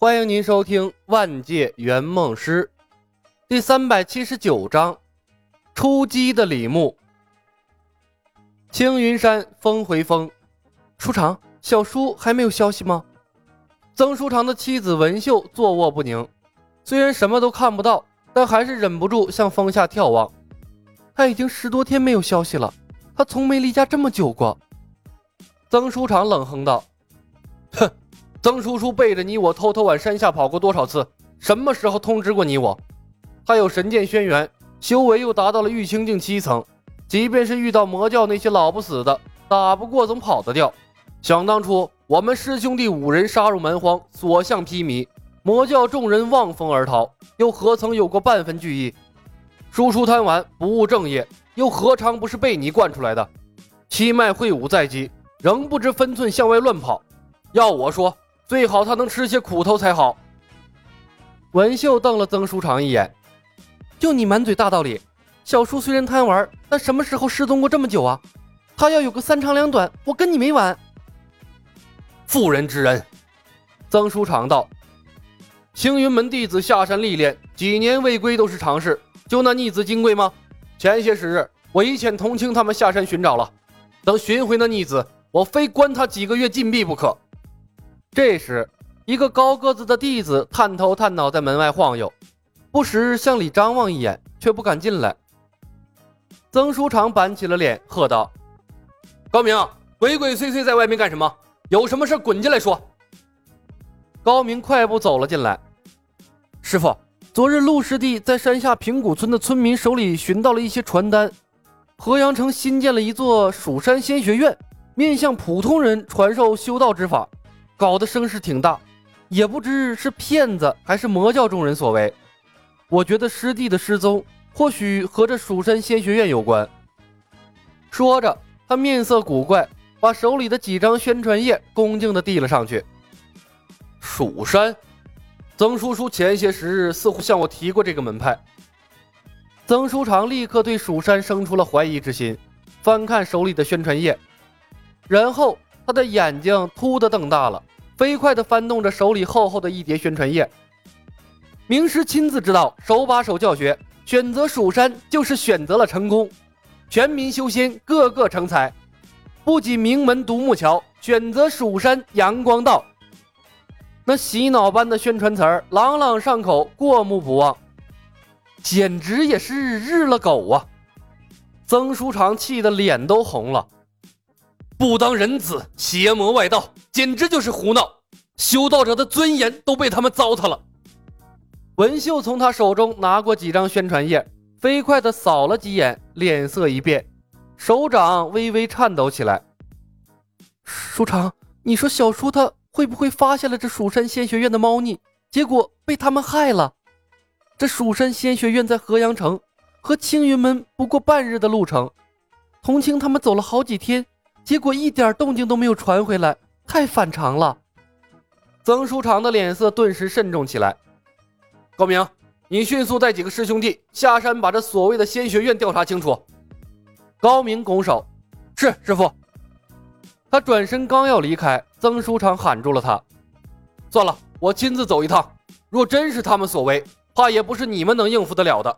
欢迎您收听《万界圆梦师》第三百七十九章：出击的李牧。青云山峰回峰，书长，小叔还没有消息吗？曾书长的妻子文秀坐卧不宁，虽然什么都看不到，但还是忍不住向峰下眺望。他已经十多天没有消息了，他从没离家这么久过。曾书长冷哼道：“哼。”曾叔叔背着你我偷偷往山下跑过多少次？什么时候通知过你我？他有神剑轩辕，修为又达到了玉清境七层，即便是遇到魔教那些老不死的，打不过总跑得掉。想当初我们师兄弟五人杀入蛮荒，所向披靡，魔教众人望风而逃，又何曾有过半分惧意？叔叔贪玩不务正业，又何尝不是被你惯出来的？七脉会武在即，仍不知分寸向外乱跑。要我说。最好他能吃些苦头才好。文秀瞪了曾书长一眼，就你满嘴大道理。小叔虽然贪玩，但什么时候失踪过这么久啊？他要有个三长两短，我跟你没完。妇人之仁，曾书长道：“青云门弟子下山历练，几年未归都是常事。就那逆子金贵吗？前些时日，我已遣童青他们下山寻找了。等寻回那逆子，我非关他几个月禁闭不可。”这时，一个高个子的弟子探头探脑在门外晃悠，不时向里张望一眼，却不敢进来。曾书长板起了脸，喝道：“高明，鬼鬼祟祟在外面干什么？有什么事滚进来说。”高明快步走了进来。师傅，昨日陆师弟在山下平谷村的村民手里寻到了一些传单，河阳城新建了一座蜀山仙学院，面向普通人传授修道之法。搞得声势挺大，也不知是骗子还是魔教众人所为。我觉得师弟的失踪或许和这蜀山仙学院有关。说着，他面色古怪，把手里的几张宣传页恭敬地递了上去。蜀山，曾叔叔前些时日似乎向我提过这个门派。曾书长立刻对蜀山生出了怀疑之心，翻看手里的宣传页，然后。他的眼睛突的瞪大了，飞快地翻动着手里厚厚的一叠宣传页。名师亲自指导，手把手教学，选择蜀山就是选择了成功。全民修仙，个个成才。不仅名门独木桥，选择蜀山阳光道。那洗脑般的宣传词儿，朗朗上口，过目不忘，简直也是日了狗啊！曾书长气得脸都红了。不当人子，邪魔外道，简直就是胡闹！修道者的尊严都被他们糟蹋了。文秀从他手中拿过几张宣传页，飞快地扫了几眼，脸色一变，手掌微微颤抖起来。书长，你说小叔他会不会发现了这蜀山仙学院的猫腻，结果被他们害了？这蜀山仙学院在河阳城，和青云门不过半日的路程，童青他们走了好几天。结果一点动静都没有传回来，太反常了。曾书长的脸色顿时慎重起来。高明，你迅速带几个师兄弟下山，把这所谓的仙学院调查清楚。高明拱手：“是师傅。”他转身刚要离开，曾书长喊住了他：“算了，我亲自走一趟。若真是他们所为，怕也不是你们能应付得了的。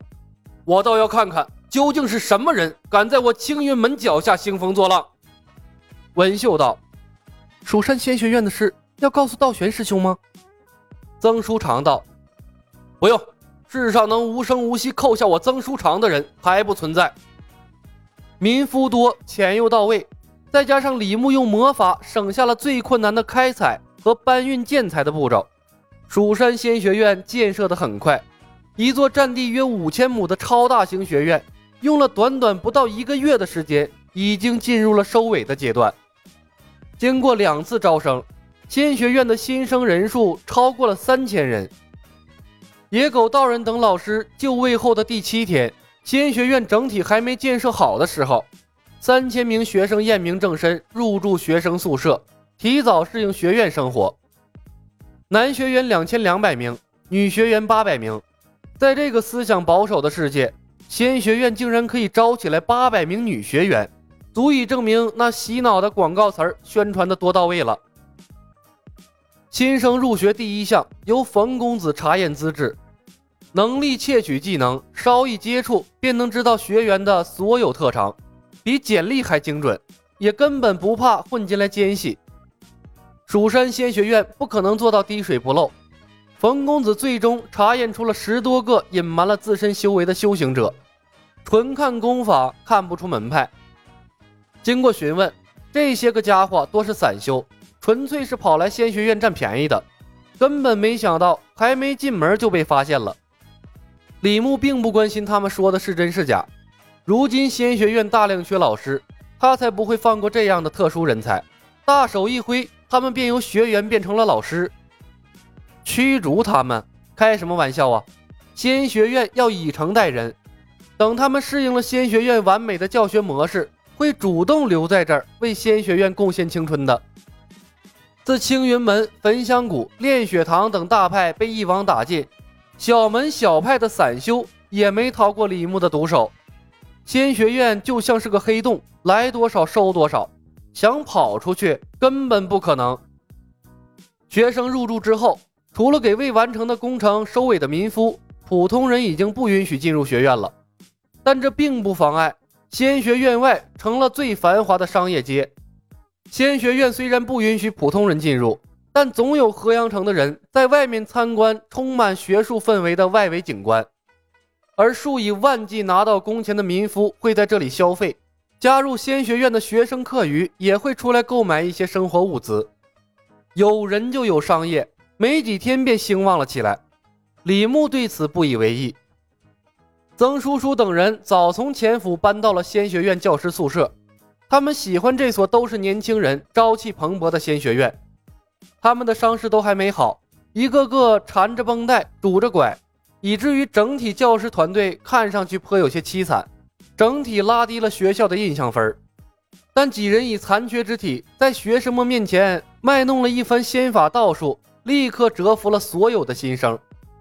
我倒要看看，究竟是什么人敢在我青云门脚下兴风作浪。”文秀道：“蜀山仙学院的事要告诉道玄师兄吗？”曾书长道：“不用，世上能无声无息扣下我曾书长的人还不存在。民夫多，钱又到位，再加上李牧用魔法省下了最困难的开采和搬运建材的步骤，蜀山仙学院建设的很快。一座占地约五千亩的超大型学院，用了短短不到一个月的时间，已经进入了收尾的阶段。”经过两次招生，仙学院的新生人数超过了三千人。野狗道人等老师就位后的第七天，仙学院整体还没建设好的时候，三千名学生验明正身，入住学生宿舍，提早适应学院生活。男学员两千两百名，女学员八百名。在这个思想保守的世界，仙学院竟然可以招起来八百名女学员。足以证明那洗脑的广告词儿宣传的多到位了。新生入学第一项由冯公子查验资质，能力窃取技能，稍一接触便能知道学员的所有特长，比简历还精准，也根本不怕混进来奸细。蜀山仙学院不可能做到滴水不漏。冯公子最终查验出了十多个隐瞒了自身修为的修行者，纯看功法看不出门派。经过询问，这些个家伙多是散修，纯粹是跑来仙学院占便宜的，根本没想到还没进门就被发现了。李牧并不关心他们说的是真是假，如今仙学院大量缺老师，他才不会放过这样的特殊人才。大手一挥，他们便由学员变成了老师。驱逐他们？开什么玩笑啊！仙学院要以诚待人，等他们适应了仙学院完美的教学模式，会主动留在这儿为仙学院贡献青春的。自青云门、焚香谷、炼血堂等大派被一网打尽，小门小派的散修也没逃过李牧的毒手。仙学院就像是个黑洞，来多少收多少，想跑出去根本不可能。学生入住之后。除了给未完成的工程收尾的民夫，普通人已经不允许进入学院了。但这并不妨碍仙学院外成了最繁华的商业街。仙学院虽然不允许普通人进入，但总有河阳城的人在外面参观充满学术氛围的外围景观，而数以万计拿到工钱的民夫会在这里消费。加入仙学院的学生课余也会出来购买一些生活物资。有人就有商业。没几天便兴旺了起来，李牧对此不以为意。曾叔叔等人早从前府搬到了仙学院教师宿舍，他们喜欢这所都是年轻人、朝气蓬勃的仙学院。他们的伤势都还没好，一个个缠着绷带、拄着拐，以至于整体教师团队看上去颇有些凄惨，整体拉低了学校的印象分。但几人以残缺之体在学生们面前卖弄了一番仙法道术。立刻折服了所有的新生，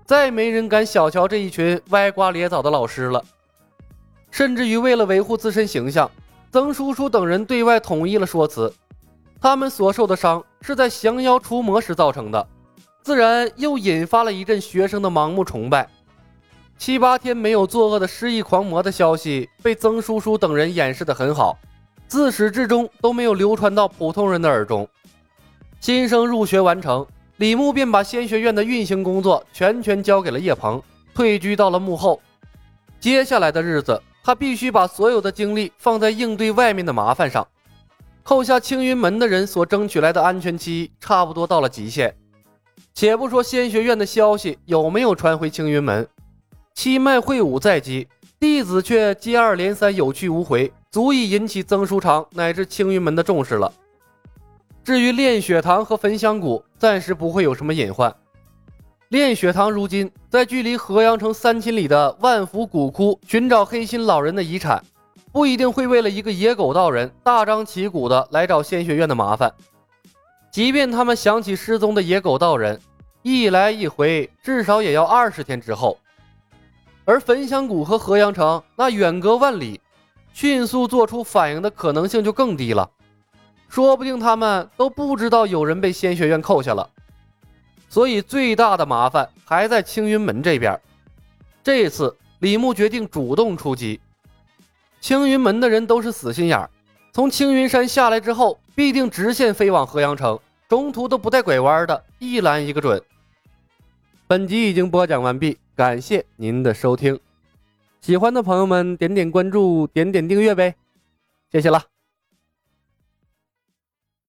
再没人敢小瞧这一群歪瓜裂枣的老师了。甚至于为了维护自身形象，曾叔叔等人对外统一了说辞：他们所受的伤是在降妖除魔时造成的，自然又引发了一阵学生的盲目崇拜。七八天没有作恶的失忆狂魔的消息被曾叔叔等人掩饰得很好，自始至终都没有流传到普通人的耳中。新生入学完成。李牧便把仙学院的运行工作全权交给了叶鹏，退居到了幕后。接下来的日子，他必须把所有的精力放在应对外面的麻烦上。扣下青云门的人所争取来的安全期，差不多到了极限。且不说仙学院的消息有没有传回青云门，七脉会武在即，弟子却接二连三有去无回，足以引起曾书长乃至青云门的重视了。至于炼血堂和焚香谷，暂时不会有什么隐患。炼血堂如今在距离河阳城三千里的万福古窟寻找黑心老人的遗产，不一定会为了一个野狗道人大张旗鼓的来找仙学院的麻烦。即便他们想起失踪的野狗道人，一来一回至少也要二十天之后。而焚香谷和河阳城那远隔万里，迅速做出反应的可能性就更低了。说不定他们都不知道有人被仙学院扣下了，所以最大的麻烦还在青云门这边。这次李牧决定主动出击。青云门的人都是死心眼儿，从青云山下来之后，必定直线飞往河阳城，中途都不带拐弯的，一拦一个准。本集已经播讲完毕，感谢您的收听。喜欢的朋友们点点关注，点点订阅呗，谢谢了。